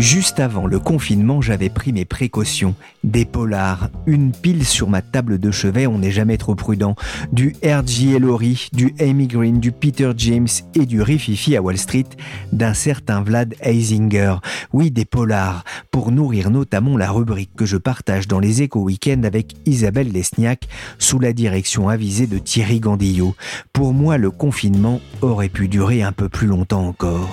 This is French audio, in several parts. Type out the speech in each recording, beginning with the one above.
Juste avant le confinement, j'avais pris mes précautions. Des polars, une pile sur ma table de chevet, on n'est jamais trop prudent. Du R.J. Ellory, du Amy Green, du Peter James et du Rififi à Wall Street, d'un certain Vlad Heisinger. Oui, des polars, pour nourrir notamment la rubrique que je partage dans les échos week-end avec Isabelle Lesniak, sous la direction avisée de Thierry Gandillot. Pour moi, le confinement aurait pu durer un peu plus longtemps encore.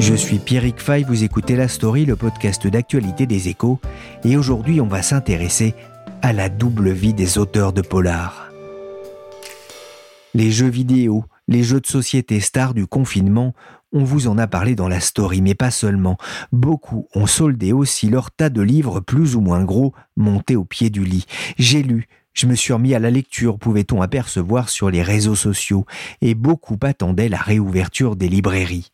Je suis Pierrick Fay, vous écoutez La Story, le podcast d'actualité des échos, et aujourd'hui on va s'intéresser à la double vie des auteurs de polar. Les jeux vidéo, les jeux de société stars du confinement, on vous en a parlé dans la story, mais pas seulement. Beaucoup ont soldé aussi leur tas de livres plus ou moins gros montés au pied du lit. J'ai lu, je me suis remis à la lecture, pouvait-on apercevoir sur les réseaux sociaux, et beaucoup attendaient la réouverture des librairies.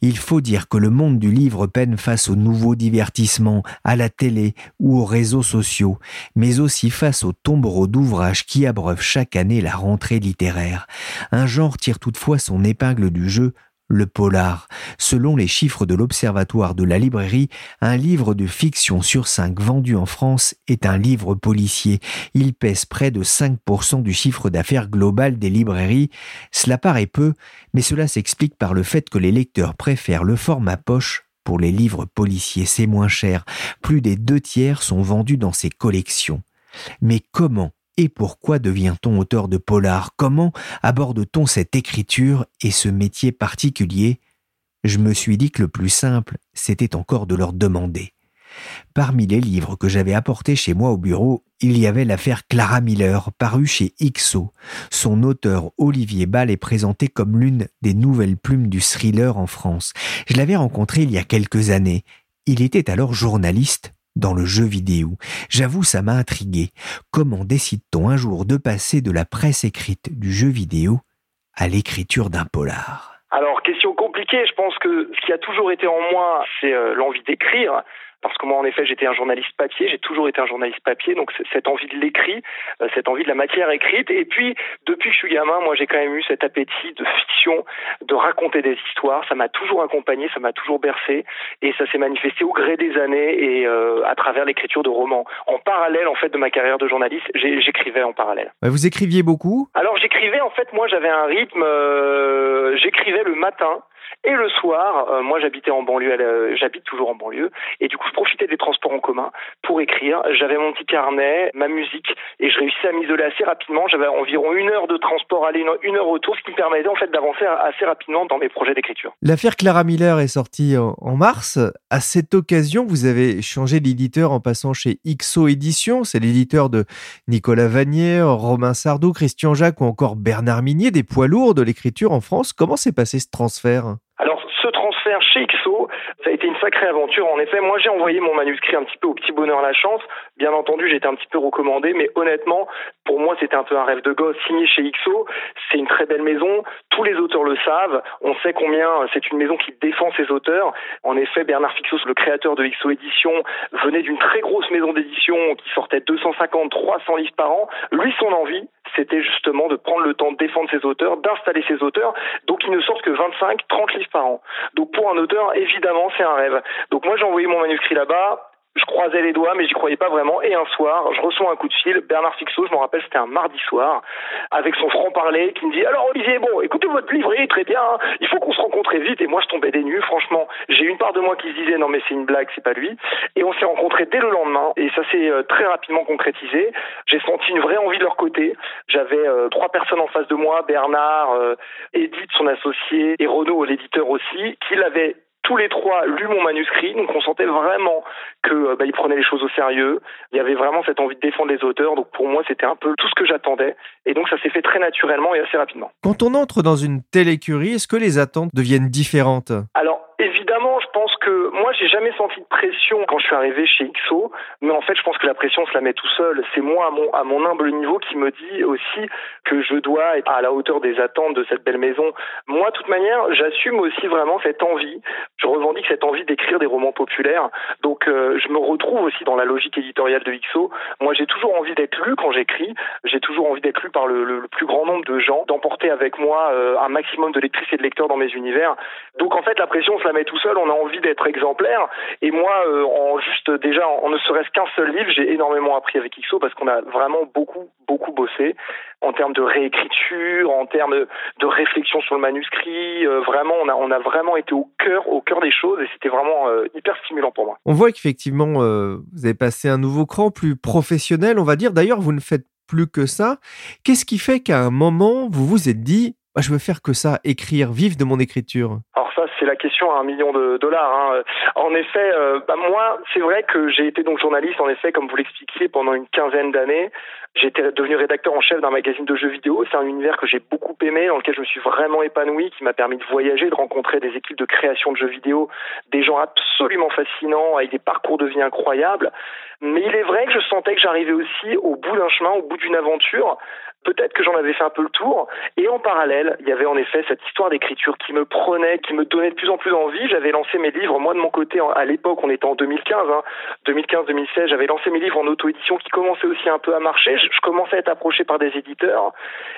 Il faut dire que le monde du livre peine face aux nouveaux divertissements, à la télé ou aux réseaux sociaux, mais aussi face aux tombereaux d'ouvrages qui abreuvent chaque année la rentrée littéraire. Un genre tire toutefois son épingle du jeu le polar. Selon les chiffres de l'Observatoire de la librairie, un livre de fiction sur cinq vendu en France est un livre policier. Il pèse près de 5% du chiffre d'affaires global des librairies. Cela paraît peu, mais cela s'explique par le fait que les lecteurs préfèrent le format poche pour les livres policiers. C'est moins cher. Plus des deux tiers sont vendus dans ces collections. Mais comment et pourquoi devient-on auteur de polar? Comment aborde-t-on cette écriture et ce métier particulier? Je me suis dit que le plus simple, c'était encore de leur demander. Parmi les livres que j'avais apportés chez moi au bureau, il y avait l'affaire Clara Miller, parue chez Ixo. Son auteur Olivier Ball est présenté comme l'une des nouvelles plumes du thriller en France. Je l'avais rencontré il y a quelques années. Il était alors journaliste dans le jeu vidéo. J'avoue, ça m'a intrigué. Comment décide-t-on un jour de passer de la presse écrite du jeu vidéo à l'écriture d'un polar? Alors, question compliquée, je pense que ce qui a toujours été en moi, c'est euh, l'envie d'écrire parce que moi en effet j'étais un journaliste papier, j'ai toujours été un journaliste papier, donc cette envie de l'écrit, euh, cette envie de la matière écrite, et puis depuis que je suis gamin, moi j'ai quand même eu cet appétit de fiction, de raconter des histoires, ça m'a toujours accompagné, ça m'a toujours bercé, et ça s'est manifesté au gré des années et euh, à travers l'écriture de romans. En parallèle en fait de ma carrière de journaliste, j'écrivais en parallèle. Vous écriviez beaucoup? Alors j'écrivais en fait, moi j'avais un rythme, euh, j'écrivais le matin. Et le soir, euh, moi j'habitais en banlieue, j'habite toujours en banlieue, et du coup je profitais des transports en commun pour écrire. J'avais mon petit carnet, ma musique, et je réussissais à m'isoler assez rapidement. J'avais environ une heure de transport aller, une heure retour, ce qui me permettait en fait d'avancer assez rapidement dans mes projets d'écriture. L'affaire Clara Miller est sortie en mars. À cette occasion, vous avez changé d'éditeur en passant chez XO Éditions. C'est l'éditeur de Nicolas Vanier, Romain Sardou, Christian Jacques ou encore Bernard Minier, des poids lourds de l'écriture en France. Comment s'est passé ce transfert? Transfert chez XO, ça a été une sacrée aventure. En effet, moi, j'ai envoyé mon manuscrit un petit peu au petit bonheur la chance. Bien entendu, j'étais un petit peu recommandé, mais honnêtement, pour moi, c'était un peu un rêve de gosse. Signé chez XO, c'est une très belle maison. Tous les auteurs le savent. On sait combien c'est une maison qui défend ses auteurs. En effet, Bernard Fixos, le créateur de XO Édition, venait d'une très grosse maison d'édition qui sortait 250, 300 livres par an. Lui, son envie, c'était justement de prendre le temps de défendre ses auteurs, d'installer ses auteurs, donc il ne sortent que 25, 30 livres par an. Donc pour un auteur, évidemment, c'est un rêve. Donc moi j'ai envoyé mon manuscrit là-bas, je croisais les doigts, mais j'y croyais pas vraiment. Et un soir, je reçois un coup de fil. Bernard Fixot, je me rappelle, c'était un mardi soir, avec son franc-parler, qui me dit Alors Olivier, bon, écoutez votre livre, très bien. Hein. il faut qu'on se rencontre vite. Et moi, je tombais des nues. Franchement, j'ai une part de moi qui se disait Non, mais c'est une blague, c'est pas lui. Et on s'est rencontrés dès le lendemain. Et ça s'est euh, très rapidement concrétisé. J'ai senti une vraie envie de leur côté. J'avais euh, trois personnes en face de moi Bernard, euh, Edith, son associé, et Renaud, l'éditeur aussi, qui l'avaient tous les trois lu mon manuscrit, donc on sentait vraiment que bah, ils prenaient les choses au sérieux. Il y avait vraiment cette envie de défendre les auteurs, donc pour moi c'était un peu tout ce que j'attendais, et donc ça s'est fait très naturellement et assez rapidement. Quand on entre dans une telle écurie, est-ce que les attentes deviennent différentes? Alors évidemment, je pense que moi, j'ai jamais senti de pression quand je suis arrivé chez XO, mais en fait, je pense que la pression se la met tout seul. C'est moi, à mon, humble niveau, qui me dit aussi que je dois être à la hauteur des attentes de cette belle maison. Moi, de toute manière, j'assume aussi vraiment cette envie. Je revendique cette envie d'écrire des romans populaires. Donc, euh, je me retrouve aussi dans la logique éditoriale de XO. Moi, j'ai toujours envie d'être lu quand j'écris. J'ai toujours envie d'être lu par le, le, plus grand nombre de gens, d'emporter avec moi euh, un maximum de lectrices et de lecteurs dans mes univers. Donc, en fait, la pression, se la met tout seul. On a envie d'être exemplaire. Et moi, euh, en juste déjà, en ne serait-ce qu'un seul livre, j'ai énormément appris avec XO parce qu'on a vraiment beaucoup, beaucoup bossé en termes de réécriture, en termes de réflexion sur le manuscrit. Euh, vraiment, on a, on a vraiment été au cœur, au cœur des choses et c'était vraiment euh, hyper stimulant pour moi. On voit qu'effectivement, vous avez passé un nouveau cran plus professionnel, on va dire. D'ailleurs, vous ne faites plus que ça. Qu'est-ce qui fait qu'à un moment, vous vous êtes dit, bah, je veux faire que ça, écrire, vivre de mon écriture Alors ça, c'est la question à un million de dollars. Hein. En effet, euh, bah, moi, c'est vrai que j'ai été donc journaliste, en effet, comme vous l'expliquiez, pendant une quinzaine d'années. J'étais devenu rédacteur en chef d'un magazine de jeux vidéo. C'est un univers que j'ai beaucoup aimé, dans lequel je me suis vraiment épanoui, qui m'a permis de voyager, de rencontrer des équipes de création de jeux vidéo, des gens absolument fascinants, avec des parcours de vie incroyables. Mais il est vrai que je sentais que j'arrivais aussi au bout d'un chemin, au bout d'une aventure, Peut-être que j'en avais fait un peu le tour. Et en parallèle, il y avait en effet cette histoire d'écriture qui me prenait, qui me donnait de plus en plus envie. J'avais lancé mes livres, moi de mon côté, à l'époque, on était en 2015, hein, 2015-2016, j'avais lancé mes livres en auto-édition qui commençaient aussi un peu à marcher. Je, commençais à être approché par des éditeurs.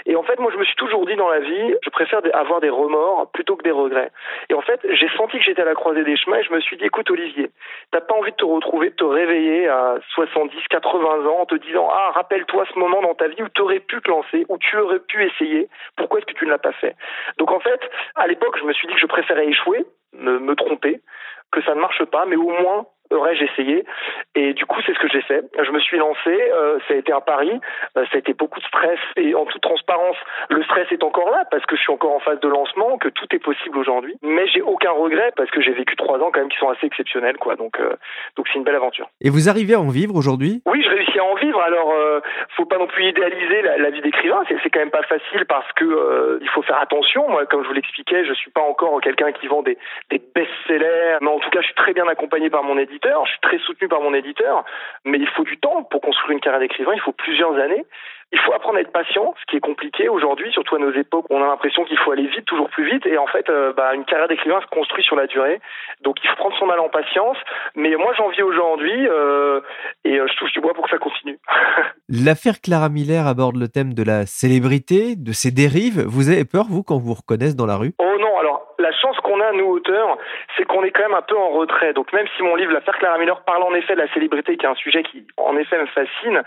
Et en fait, moi, je me suis toujours dit dans la vie, je préfère avoir des remords plutôt que des regrets. Et en fait, j'ai senti que j'étais à la croisée des chemins et je me suis dit, écoute, Olivier, t'as pas envie de te retrouver, de te réveiller à 70, 80 ans en te disant, ah, rappelle-toi ce moment dans ta vie où tu aurais pu où tu aurais pu essayer, pourquoi est-ce que tu ne l'as pas fait? Donc en fait, à l'époque, je me suis dit que je préférais échouer, me tromper, que ça ne marche pas, mais au moins aurais-je essayé Et du coup, c'est ce que j'ai fait. Je me suis lancé, euh, ça a été un pari, euh, ça a été beaucoup de stress et en toute transparence, le stress est encore là parce que je suis encore en phase de lancement, que tout est possible aujourd'hui. Mais j'ai aucun regret parce que j'ai vécu trois ans quand même qui sont assez exceptionnels, quoi. Donc, euh, donc c'est une belle aventure. Et vous arrivez à en vivre aujourd'hui? Oui, je réussis à en vivre. Alors, faut pas non plus idéaliser la, vie d'écrivain. C'est, c'est quand même pas facile parce que il faut faire attention. Moi, comme je vous l'expliquais, je suis pas encore quelqu'un qui vend des, des best-sellers, mais en tout cas, je suis très bien accompagné par mon éditeur je suis très soutenu par mon éditeur, mais il faut du temps pour construire une carrière d'écrivain, il faut plusieurs années. Il faut apprendre à être patient, ce qui est compliqué aujourd'hui, surtout à nos époques. On a l'impression qu'il faut aller vite, toujours plus vite, et en fait, euh, bah, une carrière d'écrivain se construit sur la durée. Donc, il faut prendre son mal en patience. Mais moi, j'en vis aujourd'hui, euh, et euh, je touche du bois pour que ça continue. L'affaire Clara Miller aborde le thème de la célébrité, de ses dérives. Vous avez peur, vous, quand vous vous reconnaissez dans la rue? Oh non, alors la chance qu'on a, nous, auteurs, c'est qu'on est quand même un peu en retrait. Donc même si mon livre, l'affaire Clara Miller, parle en effet de la célébrité, qui est un sujet qui, en effet, me fascine,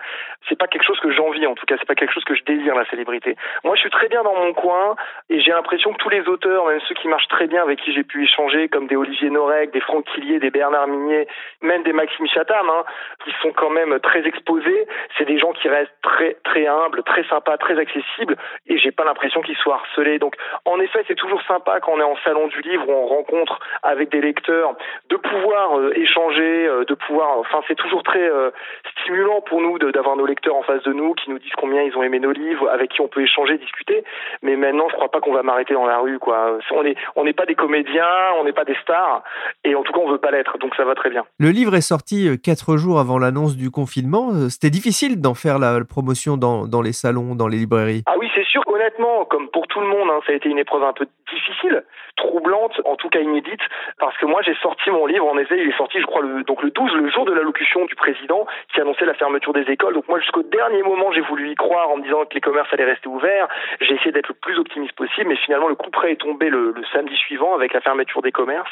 c'est pas quelque chose que j'envie, en tout cas, c'est pas quelque chose que je désire, la célébrité. Moi, je suis très bien dans mon coin, et j'ai l'impression que tous les auteurs, même ceux qui marchent très bien, avec qui j'ai pu échanger, comme des Olivier Norek, des Franck Quillier, des Bernard Minier, même des Maxime Chatham, hein, qui sont quand même très exposés, c'est des gens qui restent très, très humbles, très sympas, très accessibles, et j'ai pas l'impression qu'ils soient harcelés. Donc, en effet, c'est toujours sympa quand on est en salon du livre où on rencontre avec des lecteurs, de pouvoir euh, échanger, euh, de pouvoir, enfin c'est toujours très euh, stimulant pour nous d'avoir nos lecteurs en face de nous qui nous disent combien ils ont aimé nos livres, avec qui on peut échanger, discuter. Mais maintenant, je crois pas qu'on va m'arrêter dans la rue, quoi. On n'est on pas des comédiens, on n'est pas des stars, et en tout cas on veut pas l'être, donc ça va très bien. Le livre est sorti quatre jours avant l'annonce du confinement. C'était difficile d'en faire la promotion dans, dans les salons, dans les librairies. Ah oui, c'est sûr qu'honnêtement, comme pour tout le monde, hein, ça a été une épreuve un peu difficile, troublante, en tout cas inédite, parce que moi j'ai sorti mon livre, en effet, il est sorti je crois le, donc le 12, le jour de l'allocution du président qui annonçait la fermeture des écoles. Donc moi jusqu'au dernier moment j'ai voulu croire en me disant que les commerces allaient rester ouverts. J'ai essayé d'être le plus optimiste possible, mais finalement le coup près est tombé le, samedi suivant avec la fermeture des commerces.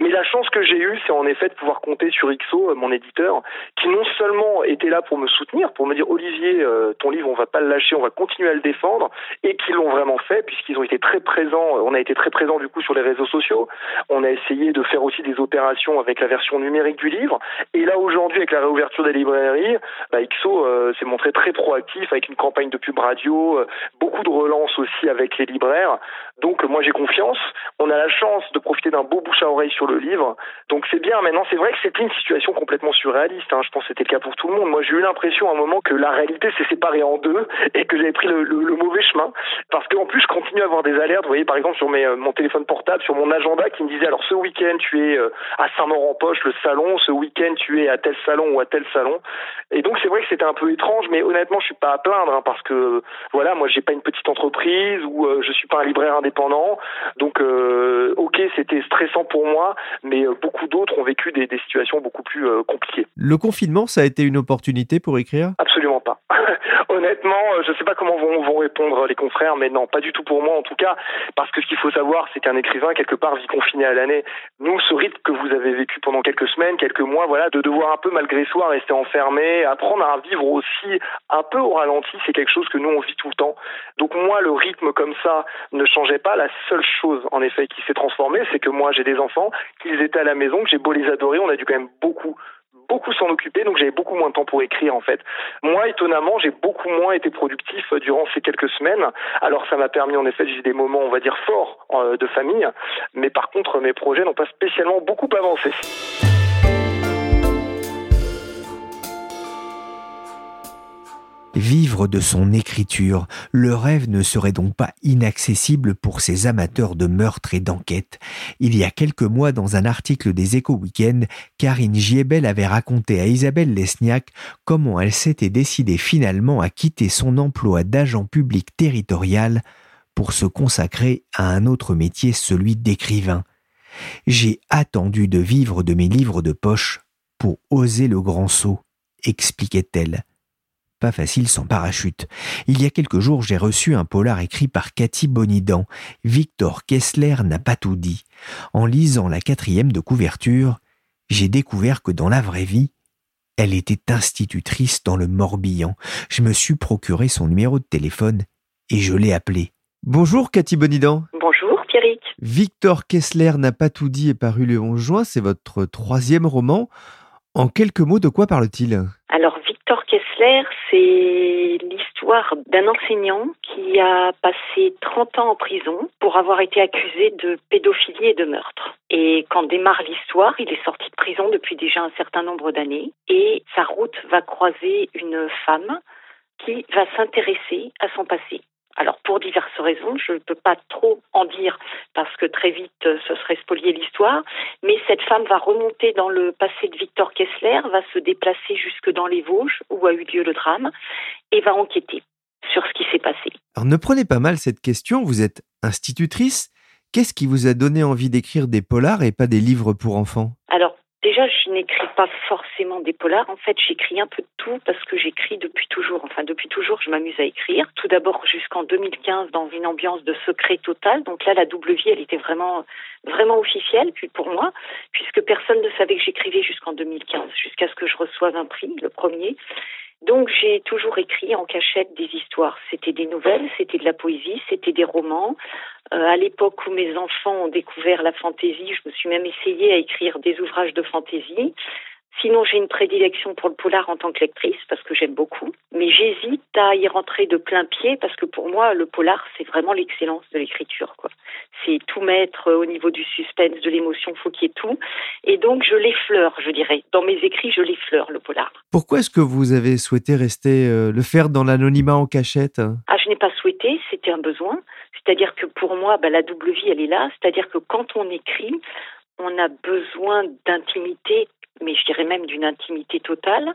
Mais la chance que j'ai eue, c'est en effet de pouvoir compter sur XO, euh, mon éditeur, qui non seulement était là pour me soutenir, pour me dire Olivier, euh, ton livre on va pas le lâcher, on va continuer à le défendre, et qui l'ont vraiment fait puisqu'ils ont été très présents. On a été très présents du coup sur les réseaux sociaux. On a essayé de faire aussi des opérations avec la version numérique du livre. Et là aujourd'hui, avec la réouverture des librairies, bah, XO euh, s'est montré très proactif avec une campagne de pub radio, euh, beaucoup de relance aussi avec les libraires. Donc moi j'ai confiance. On a la chance de profiter d'un beau bouche à oreille sur le livre. Donc c'est bien. Maintenant c'est vrai que c'était une situation complètement surréaliste. Hein. Je pense que c'était le cas pour tout le monde. Moi j'ai eu l'impression à un moment que la réalité s'est séparée en deux et que j'avais pris le, mauvais chemin. Parce qu'en plus je continue à avoir des alertes. Vous voyez par exemple sur euh, mon téléphone portable, sur mon agenda qui me disait alors ce week-end tu es euh, à Saint-Maur-en-Poche, le salon. Ce week-end tu es à tel salon ou à tel salon. Et donc c'est vrai que c'était un peu étrange, mais honnêtement je suis pas à plaindre hein, parce que voilà moi j'ai pas une petite entreprise ou euh, je suis pas un libraire Donc ok c'était stressant pour moi, mais beaucoup d'autres ont vécu des, des situations beaucoup plus compliquées. Le confinement ça a été une opportunité pour écrire? Absolument. Honnêtement, euh, je ne sais pas comment vont, répondre les confrères, mais non, pas du tout pour moi en tout cas, parce que ce qu'il faut savoir, c'est qu'un écrivain, quelque part, vit confiné à l'année. Nous, ce rythme que vous avez vécu pendant quelques semaines, quelques mois, voilà, de devoir un peu malgré soi rester enfermé, apprendre à vivre aussi un peu au ralenti, c'est quelque chose que nous, on vit tout le temps. Donc moi, le rythme comme ça ne changeait pas. La seule chose, en effet, qui s'est transformée, c'est que moi, j'ai des enfants, qu'ils étaient à la maison, que j'ai beau les adorer, on a dû quand même beaucoup beaucoup s'en occuper, donc j'avais beaucoup moins de temps pour écrire en fait. Moi, étonnamment, j'ai beaucoup moins été productif euh, durant ces quelques semaines. Alors ça m'a permis en effet, j'ai des moments, on va dire, forts euh, de famille, mais par contre, mes projets n'ont pas spécialement beaucoup avancé. Vivre de son écriture, le rêve ne serait donc pas inaccessible pour ces amateurs de meurtre et d'enquête. Il y a quelques mois, dans un article des Échos Weekend, Karine Giebel avait raconté à Isabelle Lesniak comment elle s'était décidée finalement à quitter son emploi d'agent public territorial pour se consacrer à un autre métier, celui d'écrivain. J'ai attendu de vivre de mes livres de poche pour oser le grand saut, expliquait-elle pas facile sans parachute. Il y a quelques jours, j'ai reçu un polar écrit par Cathy Bonidan. Victor Kessler n'a pas tout dit. En lisant la quatrième de couverture, j'ai découvert que dans la vraie vie, elle était institutrice dans le Morbihan. Je me suis procuré son numéro de téléphone et je l'ai appelée. Bonjour Cathy Bonidan. Bonjour Pierrick. Victor Kessler n'a pas tout dit est paru le 11 juin, c'est votre troisième roman. En quelques mots, de quoi parle-t-il? Alors Kessler, c'est l'histoire d'un enseignant qui a passé 30 ans en prison pour avoir été accusé de pédophilie et de meurtre. Et quand démarre l'histoire, il est sorti de prison depuis déjà un certain nombre d'années et sa route va croiser une femme qui va s'intéresser à son passé. Alors pour diverses raisons, je ne peux pas trop en dire parce que très vite euh, ce serait spolier l'histoire, mais cette femme va remonter dans le passé de Victor Kessler, va se déplacer jusque dans les Vosges où a eu lieu le drame et va enquêter sur ce qui s'est passé. Alors ne prenez pas mal cette question, vous êtes institutrice, qu'est-ce qui vous a donné envie d'écrire des polars et pas des livres pour enfants? Alors Déjà, je n'écris pas forcément des polars. En fait, j'écris un peu de tout parce que j'écris depuis toujours. Enfin, depuis toujours, je m'amuse à écrire. Tout d'abord, jusqu'en 2015, dans une ambiance de secret total. Donc là, la double vie, elle était vraiment, vraiment officielle puis pour moi, puisque personne ne savait que j'écrivais jusqu'en 2015, jusqu'à ce que je reçoive un prix, le premier. Donc j'ai toujours écrit en cachette des histoires. C'était des nouvelles, c'était de la poésie, c'était des romans. Euh, à l'époque où mes enfants ont découvert la fantaisie, je me suis même essayée à écrire des ouvrages de fantaisie. Sinon, j'ai une prédilection pour le polar en tant que lectrice parce que j'aime beaucoup. Mais j'hésite à y rentrer de plein pied parce que pour moi, le polar, c'est vraiment l'excellence de l'écriture. Quoi. C'est tout mettre au niveau du suspense, de l'émotion, faut qu'il y ait tout. Et donc, je l'effleure, je dirais. Dans mes écrits, je l'effleure, le polar. Pourquoi est-ce que vous avez souhaité rester, euh, le faire dans l'anonymat en cachette? Ah, je n'ai pas souhaité, c'était un besoin. C'est-à-dire que pour moi, bah, la double vie, elle est là. C'est-à-dire que quand on écrit, on a besoin d'intimité mais je dirais même d'une intimité totale.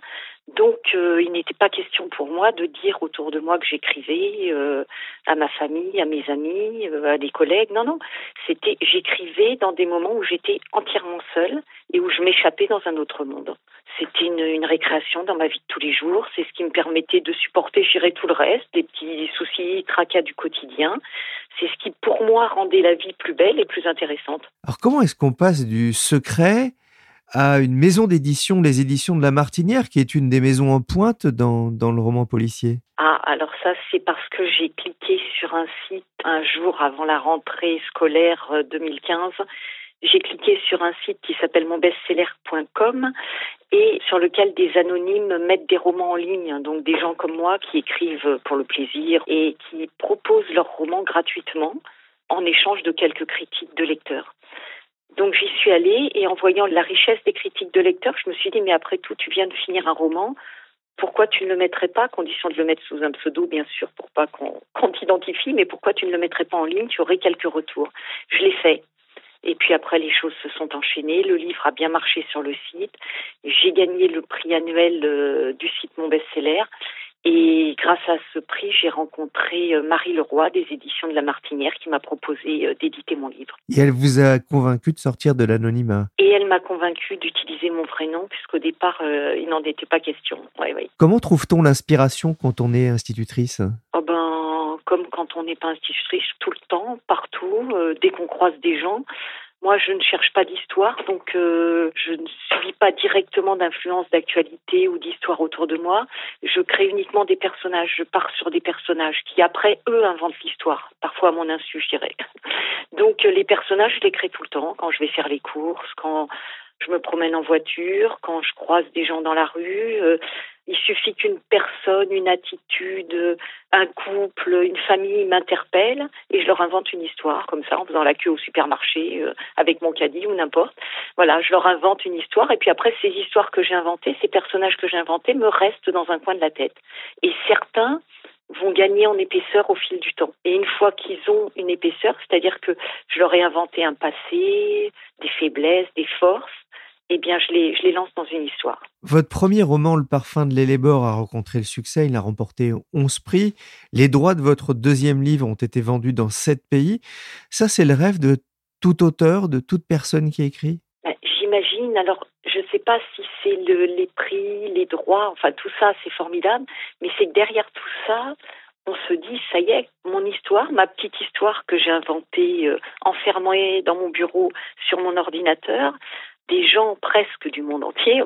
Donc, euh, il n'était pas question pour moi de dire autour de moi que j'écrivais euh, à ma famille, à mes amis, euh, à des collègues. Non, non. C'était, j'écrivais dans des moments où j'étais entièrement seule et où je m'échappais dans un autre monde. C'était une, une, récréation dans ma vie de tous les jours. C'est ce qui me permettait de supporter, j'irais tout le reste, des petits soucis, tracas du quotidien. C'est ce qui, pour moi, rendait la vie plus belle et plus intéressante. Alors, comment est-ce qu'on passe du secret à une maison d'édition, les éditions de La Martinière, qui est une des maisons en pointe dans, le roman policier. Ah, alors ça, c'est parce que j'ai cliqué sur un site un jour avant la rentrée scolaire 2015 j'ai cliqué sur un site qui s'appelle monbestseller.com et sur lequel des anonymes mettent des romans en ligne, donc des gens comme moi qui écrivent pour le plaisir et qui proposent leurs romans gratuitement en échange de quelques critiques de lecteurs. Donc j'y suis allée et en voyant la richesse des critiques de lecteurs, je me suis dit mais après tout tu viens de finir un roman, pourquoi tu ne le mettrais pas, à condition de le mettre sous un pseudo bien sûr pour pas qu'on t'identifie, mais pourquoi tu ne le mettrais pas en ligne, tu aurais quelques retours. Je l'ai fait. Et puis après, les choses se sont enchaînées. Le livre a bien marché sur le site. J'ai gagné le prix annuel euh, du site Mon Best-Seller. Et grâce à ce prix, j'ai rencontré euh, Marie Leroy des éditions de La Martinière qui m'a proposé euh, d'éditer mon livre. Et elle vous a convaincu de sortir de l'anonymat? Et elle m'a convaincu d'utiliser mon prénom puisqu'au départ, il n'en était pas question. Ouais, ouais. Comment trouve-t-on l'inspiration quand on est institutrice? Oh ben, comme quand on n'est pas institutrice tout le temps, partout, euh, dès qu'on croise des gens. Moi, je ne cherche pas d'histoire, donc euh, je ne suis pas directement d'influence d'actualité ou d'histoire autour de moi. Je crée uniquement des personnages, je pars sur des personnages qui, après, eux, inventent l'histoire, parfois à mon insu, je dirais. Donc, les personnages, je les crée tout le temps, quand je vais faire les courses, quand je me promène en voiture, quand je croise des gens dans la rue. Euh, il suffit qu'une personne, une attitude, un couple, une famille m'interpelle et je leur invente une histoire comme ça en faisant la queue au supermarché euh, avec mon caddie ou n'importe. Voilà, je leur invente une histoire et puis après ces histoires que j'ai inventées, ces personnages que j'ai inventés me restent dans un coin de la tête. Et certains vont gagner en épaisseur au fil du temps. Et une fois qu'ils ont une épaisseur, c'est-à-dire que je leur ai inventé un passé, des faiblesses, des forces, eh bien, je les, je les lance dans une histoire. Votre premier roman, Le parfum de l'élébore, a rencontré le succès. Il a remporté 11 prix. Les droits de votre deuxième livre ont été vendus dans 7 pays. Ça, c'est le rêve de tout auteur, de toute personne qui écrit? Ben, J'imagine. Alors, je ne sais pas si c'est le, les prix, les droits, enfin, tout ça, c'est formidable. Mais c'est que derrière tout ça, on se dit, ça y est, mon histoire, ma petite histoire que j'ai inventée euh, enfermée dans mon bureau sur mon ordinateur, des gens presque du monde entier,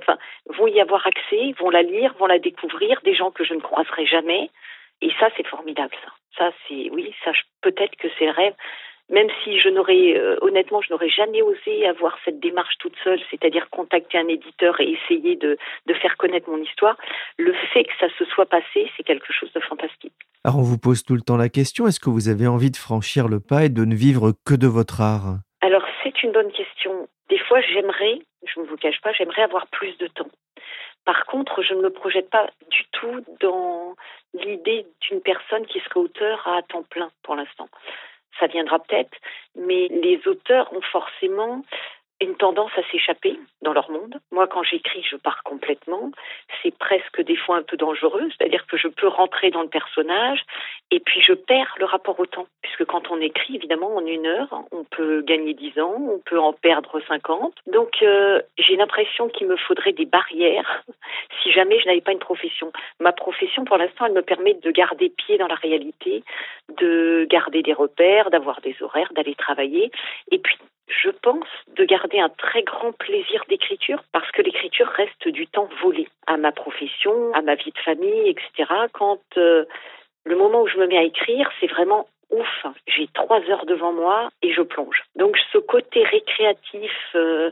vont y avoir accès, vont la lire, vont la découvrir, des gens que je ne croiserai jamais. Et ça, c'est formidable, ça. Ça, c'est, oui, ça, peut-être que c'est le rêve. Même si je n'aurais, euh, honnêtement, je n'aurais jamais osé avoir cette démarche toute seule, c'est-à-dire contacter un éditeur et essayer de, de faire connaître mon histoire, le fait que ça se soit passé, c'est quelque chose de fantastique. Alors, on vous pose tout le temps la question, est-ce que vous avez envie de franchir le pas et de ne vivre que de votre art? C'est une bonne question. Des fois, j'aimerais, je ne vous cache pas, j'aimerais avoir plus de temps. Par contre, je ne me projette pas du tout dans l'idée d'une personne qui serait auteur à temps plein pour l'instant. Ça viendra peut-être, mais les auteurs ont forcément une tendance à s'échapper dans leur monde. Moi, quand j'écris, je pars complètement. C'est presque des fois un peu dangereux, c'est-à-dire que je peux rentrer dans le personnage et puis je perds le rapport au temps. Puisque quand on écrit, évidemment, en une heure, on peut gagner dix ans, on peut en perdre cinquante. Donc, euh, j'ai l'impression qu'il me faudrait des barrières si jamais je n'avais pas une profession. Ma profession, pour l'instant, elle me permet de garder pied dans la réalité, de garder des repères, d'avoir des horaires, d'aller travailler. Et puis, je pense, de garder un très grand plaisir d'écriture parce que l'écriture reste du temps volé à ma profession, à ma vie de famille, etc. Quand euh, le moment où je me mets à écrire, c'est vraiment ouf. J'ai trois heures devant moi et je plonge. Donc ce côté récréatif, euh,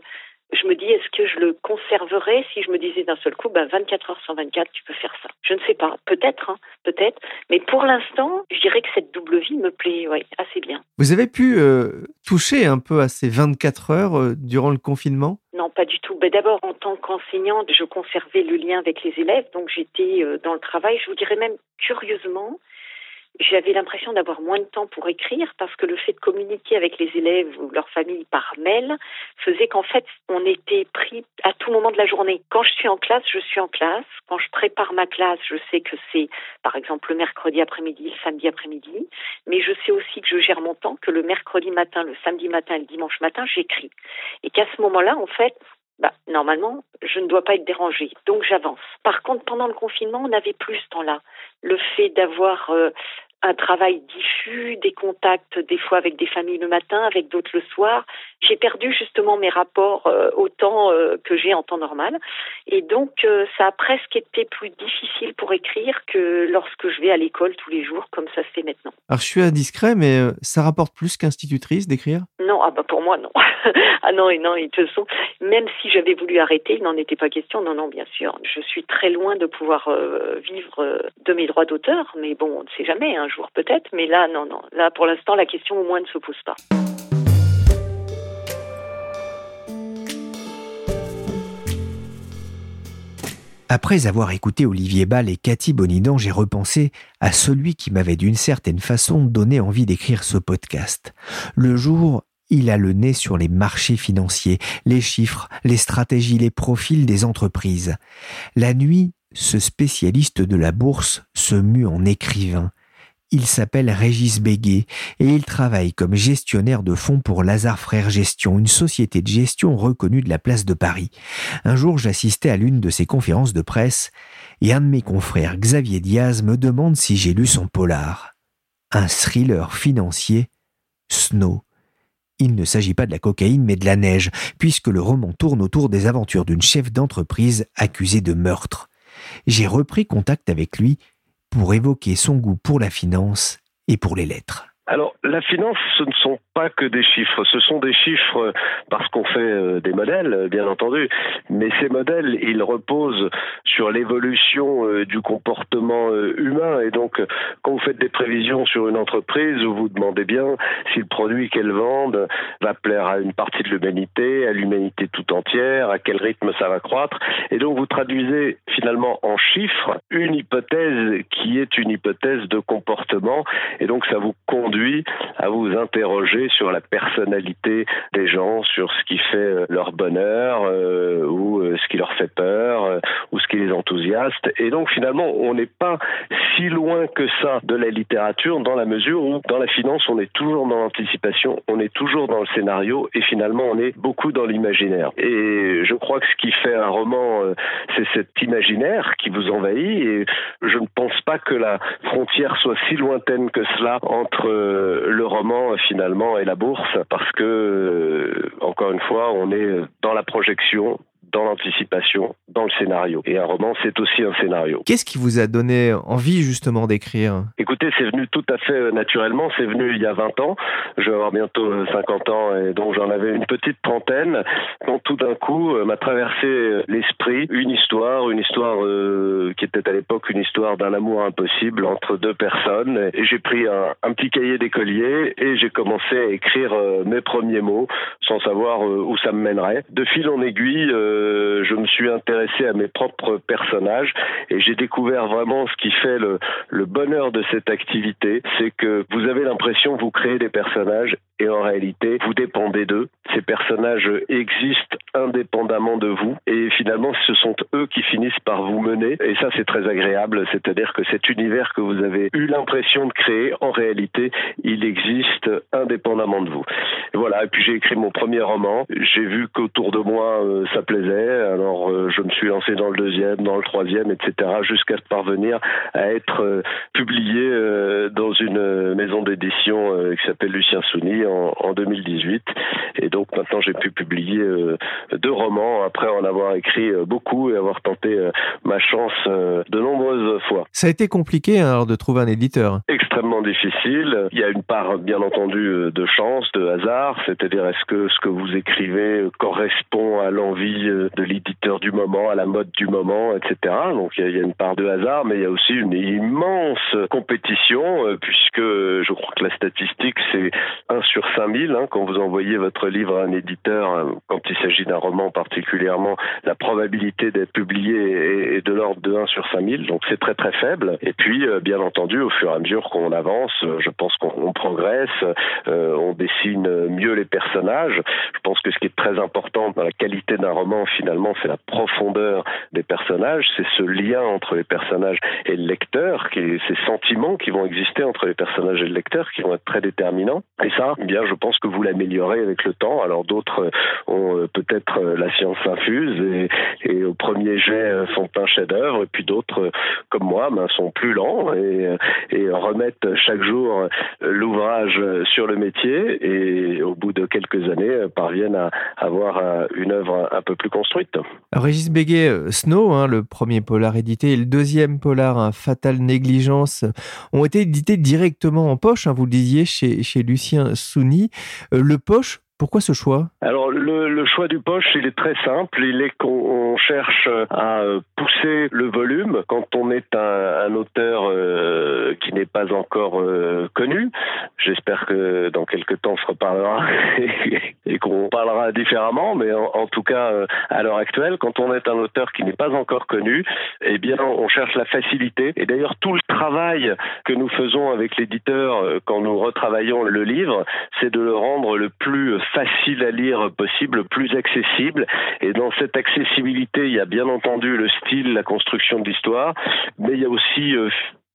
je me dis, est-ce que je le conserverais si je me disais d'un seul coup, ben 24 heures sur 24, tu peux faire ça Je ne sais pas, peut-être, hein, peut-être. Mais pour l'instant, je dirais que cette double vie me plaît ouais, assez bien. Vous avez pu euh, toucher un peu à ces 24 heures euh, durant le confinement? Non, pas du tout. Ben, D'abord, en tant qu'enseignante, je conservais le lien avec les élèves, donc j'étais euh, dans le travail. Je vous dirais même curieusement, j'avais l'impression d'avoir moins de temps pour écrire parce que le fait de communiquer avec les élèves ou leur famille par mail faisait qu'en fait, on était pris à tout moment de la journée. Quand je suis en classe, je suis en classe. Quand je prépare ma classe, je sais que c'est, par exemple, le mercredi après-midi, le samedi après-midi. Mais je sais aussi que je gère mon temps, que le mercredi matin, le samedi matin le dimanche matin, j'écris. Et qu'à ce moment-là, en fait, bah, normalement, je ne dois pas être dérangée, donc j'avance. Par contre, pendant le confinement, on n'avait plus ce temps-là. Le fait d'avoir euh, un travail diffus, des contacts des fois avec des familles le matin, avec d'autres le soir. J'ai perdu justement mes rapports euh, au temps euh, que j'ai en temps normal. Et donc, euh, ça a presque été plus difficile pour écrire que lorsque je vais à l'école tous les jours, comme ça se fait maintenant. Alors, je suis indiscret, mais ça rapporte plus qu'institutrice d'écrire? Non, ah bah pour moi, non. ah non, et non, ils te sont. Même si j'avais voulu arrêter, il n'en était pas question. Non, non, bien sûr. Je suis très loin de pouvoir vivre de mes droits d'auteur, mais bon, on ne sait jamais. Un jour peut-être, mais là, non, non. Là, pour l'instant, la question au moins ne se pose pas. Après avoir écouté Olivier Ball et Cathy Bonidan, j'ai repensé à celui qui m'avait d'une certaine façon donné envie d'écrire ce podcast. Le jour, il a le nez sur les marchés financiers, les chiffres, les stratégies, les profils des entreprises. La nuit, ce spécialiste de la bourse se mue en écrivain. Il s'appelle Régis Béguet et il travaille comme gestionnaire de fonds pour Lazare Frères Gestion, une société de gestion reconnue de la place de Paris. Un jour, j'assistais à l'une de ses conférences de presse et un de mes confrères, Xavier Diaz, me demande si j'ai lu son polar. Un thriller financier, Snow. Il ne s'agit pas de la cocaïne mais de la neige, puisque le roman tourne autour des aventures d'une chef d'entreprise accusée de meurtre. J'ai repris contact avec lui pour évoquer son goût pour la finance et pour les lettres. Alors, la finance, ce ne sont pas que des chiffres. Ce sont des chiffres parce qu'on fait euh, des modèles, bien entendu. Mais ces modèles, ils reposent sur l'évolution euh, du comportement euh, humain. Et donc, quand vous faites des prévisions sur une entreprise, vous vous demandez bien si le produit qu'elle vende va plaire à une partie de l'humanité, à l'humanité tout entière, à quel rythme ça va croître. Et donc, vous traduisez finalement en chiffres une hypothèse qui est une hypothèse de comportement. Et donc, ça vous conduit à vous interroger sur la personnalité des gens, sur ce qui fait euh, leur bonheur euh, ou euh, ce qui leur fait peur ou ce qui les enthousiaste. Et donc finalement, on n'est pas si loin que ça de la littérature dans la mesure où dans la finance, on est toujours dans l'anticipation, on est toujours dans le scénario et finalement, on est beaucoup dans l'imaginaire. Et je crois que ce qui fait un roman, c'est cet imaginaire qui vous envahit et je ne pense pas que la frontière soit si lointaine que cela entre euh, le roman finalement et la bourse parce que euh, encore une fois on est dans la projection dans l'anticipation, dans le scénario. Et un roman, c'est aussi un scénario. Qu'est-ce qui vous a donné envie justement d'écrire? Écoutez, c'est venu tout à fait euh, naturellement. C'est venu il y a 20 ans. Je vais avoir bientôt 50 euh, ans et donc j'en avais une petite trentaine. Quand tout d'un coup euh, m'a traversé l'esprit une histoire, une histoire qui était à l'époque une histoire d'un amour impossible entre deux personnes. Et j'ai pris un, un, petit cahier d'écolier et j'ai commencé à écrire mes premiers mots sans savoir où ça me mènerait. De fil en aiguille, euh, je me suis intéressé à mes propres personnages et j'ai découvert vraiment ce qui fait le, bonheur de cette activité, c'est que vous avez l'impression vous créez des personnages et en réalité, vous dépendez d'eux. Ces personnages existent indépendamment de vous et finalement, ce sont eux qui finissent par vous mener et ça, c'est très agréable. C'est-à-dire que cet univers que vous avez eu l'impression de créer, en réalité, il existe indépendamment de vous. Voilà. Et puis j'ai écrit mon premier roman. J'ai vu qu'autour de moi, euh, ça plaisait. Alors euh, je me suis lancé dans le deuxième, dans le troisième, etc., jusqu'à parvenir à être euh, publié dans une maison d'édition qui s'appelle Lucien Souni en, 2018. Et donc maintenant j'ai pu publier euh, deux romans après en avoir écrit euh, beaucoup et avoir tenté euh, ma chance de nombreuses fois. Ça a été compliqué hein, alors de trouver un éditeur Extrêmement difficile. Il y a une part bien entendu de chance, de hasard, c'est-à-dire est-ce que ce que vous écrivez correspond à l'envie de l'éditeur du moment, à la mode du moment, etc. Donc il y, a une part de hasard, mais il y a aussi une immense compétition puisque je crois que la statistique c'est 1 sur 5000. Hein, quand vous envoyez votre livre à un éditeur, euh, quand il s'agit d'un roman particulièrement, la probabilité d'être publié est, de l'ordre de 1 sur 5000. Donc c'est très très faible. Et puis, euh, bien entendu, au fur et à mesure qu'on avance, euh, je pense qu'on progresse, on dessine mieux les personnages. Je pense que ce qui est très important dans la qualité d'un roman, finalement, c'est la profondeur des personnages, c'est ce lien entre les personnages et le lecteur, qui, ces sentiments qui vont exister entre les personnages et le lecteur, qui vont être très déterminants. Et ça, eh bien, je pense que vous l'améliorez avec le temps. Alors d'autres euh, ont euh, peut-être euh, la science infuse et, au premier jet sont un chef-d'œuvre, et puis d'autres, comme moi, ben, sont plus lents et, remettent remettent chaque jour l'ouvrage sur le métier et au bout de quelques années parviennent à avoir une œuvre un peu plus Régis Béguet, Snow, hein, le premier polar édité, et le deuxième polar, un Fatale Négligence, ont été édités directement en poche, hein, vous le disiez, chez, chez Lucien Souni. le poche, pourquoi ce choix Alors le, choix du poche, il est très simple. Il est qu'on cherche à pousser le volume quand on est un, auteur euh, qui n'est pas encore euh, connu. J'espère que dans quelques temps on se reparlera et, qu'on parlera différemment, mais en, en tout cas euh, à l'heure actuelle, quand on est un auteur qui n'est pas encore connu, eh bien on cherche la facilité. Et d'ailleurs tout le travail que nous faisons avec l'éditeur euh, quand nous retravaillons le livre, c'est de le rendre le plus facile à lire possible, plus accessible. Et dans cette accessibilité, il y a bien entendu le style, la construction de l'histoire, mais il y a aussi euh,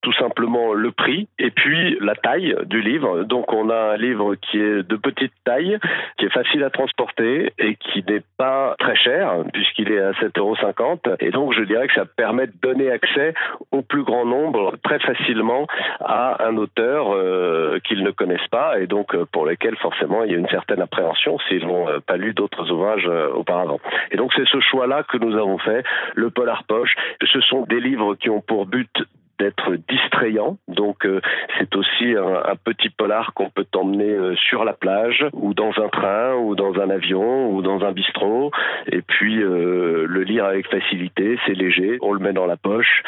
tout simplement le prix et puis la taille du livre. Donc on a un livre qui est de petite taille, qui est facile à transporter et qui n'est pas très cher puisqu'il est à 7,50 euros. Et donc je dirais que ça permet de donner accès au plus grand nombre très facilement à un auteur euh, qu'ils ne connaissent pas et donc euh, pour lequel forcément il y a une certaine appréhension s'ils n'ont euh, pas lu d'autres ouvrages auparavant. Et donc c'est ce choix-là que nous avons fait, le Polar Poche. Ce sont des livres qui ont pour but d'être distrayant. Donc euh, c'est aussi un, petit polar qu'on peut emmener euh, sur la plage ou dans un train ou dans un avion ou dans un bistrot. Et puis euh, le lire avec facilité, c'est léger, on le met dans la poche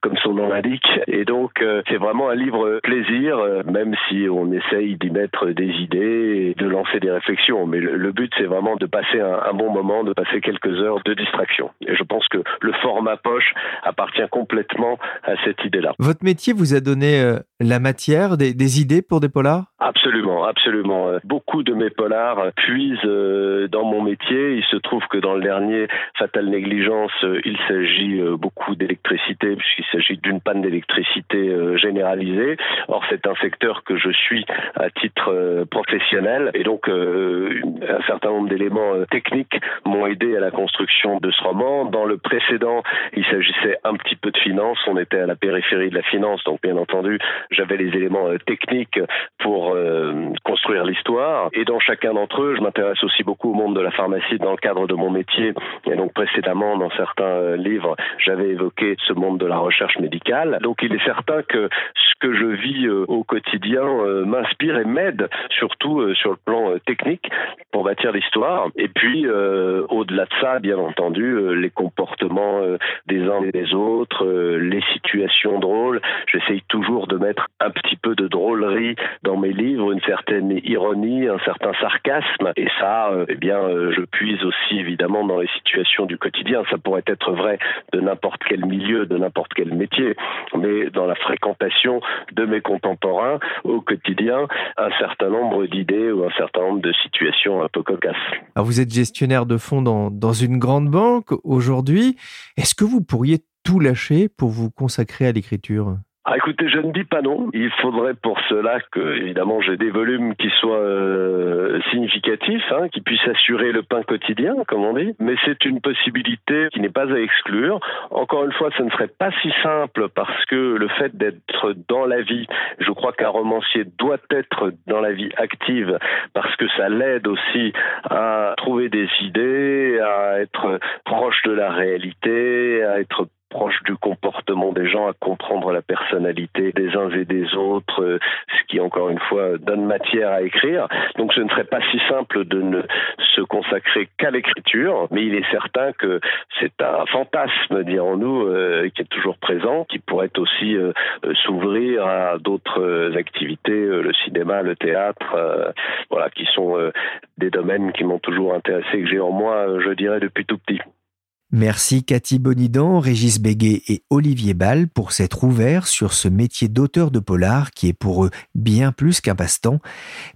comme son nom l'indique. Et donc c'est vraiment un livre plaisir même si on essaye d'y mettre des idées et de lancer des réflexions. Mais le, but c'est vraiment de passer un bon moment, de passer quelques heures de distraction. Et je pense que le format poche appartient complètement à cette idée votre métier vous a donné euh, la matière, des, des, idées pour des polars? Absolument, absolument. Euh, beaucoup de mes polars puisent euh, dans mon métier. Il se trouve que dans le dernier Fatale Négligence, il s'agit beaucoup d'électricité puisqu'il s'agit d'une panne d'électricité généralisée. Or, c'est un secteur que je suis à titre professionnel et donc un certain nombre d'éléments techniques m'ont aidé à la construction de ce roman. Dans le précédent, il s'agissait un petit peu de finance. On était à la périphérie de la finance, donc bien entendu, j'avais les éléments euh, techniques pour euh, construire l'histoire. Et dans chacun d'entre eux, je m'intéresse aussi beaucoup au monde de la pharmacie dans le cadre de mon métier. Et donc précédemment, dans certains euh, livres, j'avais évoqué ce monde de la recherche médicale. Donc il est certain que ce que je vis au quotidien m'inspire et m'aide, surtout sur le plan technique, pour bâtir l'histoire. Et puis, au-delà de ça, bien entendu, les comportements des uns et des autres, les situations drôle. J'essaye toujours de mettre un petit peu de drôlerie dans mes livres, une certaine ironie, un certain sarcasme. Et ça, euh, eh bien, euh, je puise aussi évidemment dans les situations du quotidien. Ça pourrait être vrai de n'importe quel milieu, de n'importe quel métier, mais dans la fréquentation de mes contemporains au quotidien, un certain nombre d'idées ou un certain nombre de situations un peu cocasses. Vous êtes gestionnaire de fonds dans, dans une grande banque aujourd'hui. Est-ce que vous pourriez tout lâcher pour vous consacrer à l'écriture? Ah, écoutez, je ne dis pas non. Il faudrait pour cela que, évidemment, j'ai des volumes qui soient euh, significatifs, hein, qui puissent assurer le pain quotidien, comme on dit. Mais c'est une possibilité qui n'est pas à exclure. Encore une fois, ce ne serait pas si simple parce que le fait d'être dans la vie, je crois qu'un romancier doit être dans la vie active parce que ça l'aide aussi à trouver des idées, à être proche de la réalité, à être proche du comportement des gens, à comprendre la personnalité des uns et des autres, euh, ce qui encore une fois donne matière à écrire. Donc ce ne serait pas si simple de ne se consacrer qu'à l'écriture, mais il est certain que c'est un fantasme, dirons-nous, euh, qui est toujours présent, qui pourrait aussi euh, s'ouvrir à d'autres activités, le cinéma, le théâtre, voilà, qui sont des domaines qui m'ont toujours intéressé, que j'ai en moi, je dirais, depuis tout petit. Merci Cathy Bonidan, Régis Béguet et Olivier Ball pour s'être ouverts sur ce métier d'auteur de polar qui est pour eux bien plus qu'un passe-temps.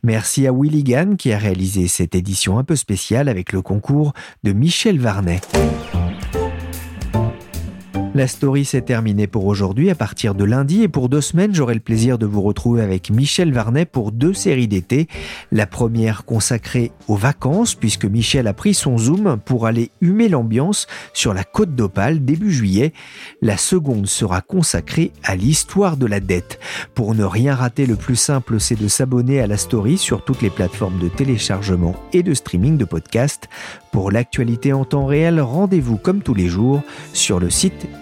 Merci à Willy qui a réalisé cette édition un peu spéciale avec le concours de Michel Varnet. La story s'est terminée pour aujourd'hui. À partir de lundi et pour deux semaines, j'aurai le plaisir de vous retrouver avec Michel Varnet pour deux séries d'été. La première consacrée aux vacances, puisque Michel a pris son zoom pour aller humer l'ambiance sur la côte d'Opale début juillet. La seconde sera consacrée à l'histoire de la dette. Pour ne rien rater, le plus simple, c'est de s'abonner à la story sur toutes les plateformes de téléchargement et de streaming de podcasts. Pour l'actualité en temps réel, rendez-vous comme tous les jours sur le site